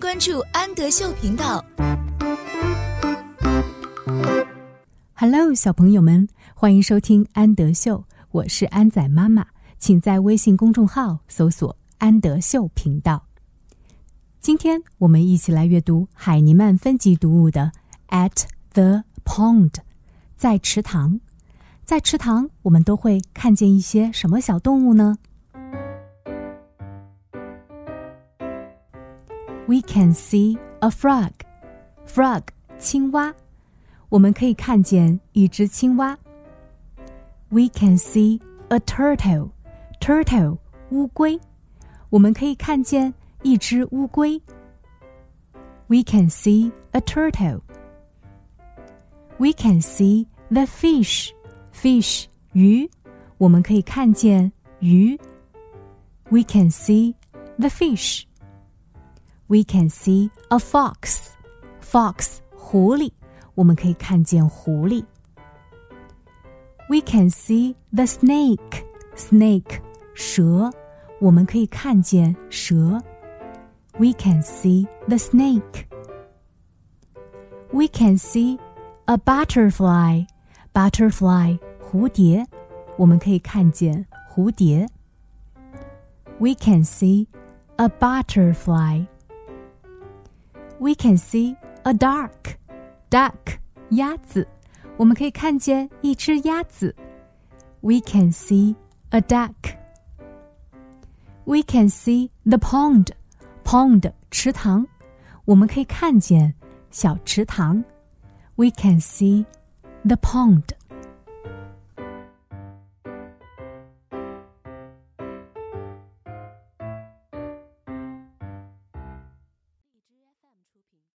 关注安德秀频道。Hello，小朋友们，欢迎收听安德秀，我是安仔妈妈，请在微信公众号搜索“安德秀频道”。今天我们一起来阅读海尼曼分级读物的《At the Pond》，在池塘。在池塘，我们都会看见一些什么小动物呢 ？We can see a frog. Frog，青蛙。我们可以看见一只青蛙。We can see a turtle. Turtle，乌龟。我们可以看见一只乌龟。We can see a turtle. We can see the fish. Fish，鱼。我们可以看见鱼。We can see the fish. We can see a fox. Fox，狐狸。我们可以看见狐狸。We can see the snake. Snake，蛇。我们可以看见蛇。We can see the snake. We can see a butterfly. Butterfly，蝴蝶。我们可以看见蝴蝶。We can see a butterfly. We can see a duck. Duck，鸭子，我们可以看见一只鸭子。We can see a duck. We can see the pond. Pond，池塘，我们可以看见小池塘。We can see the pond.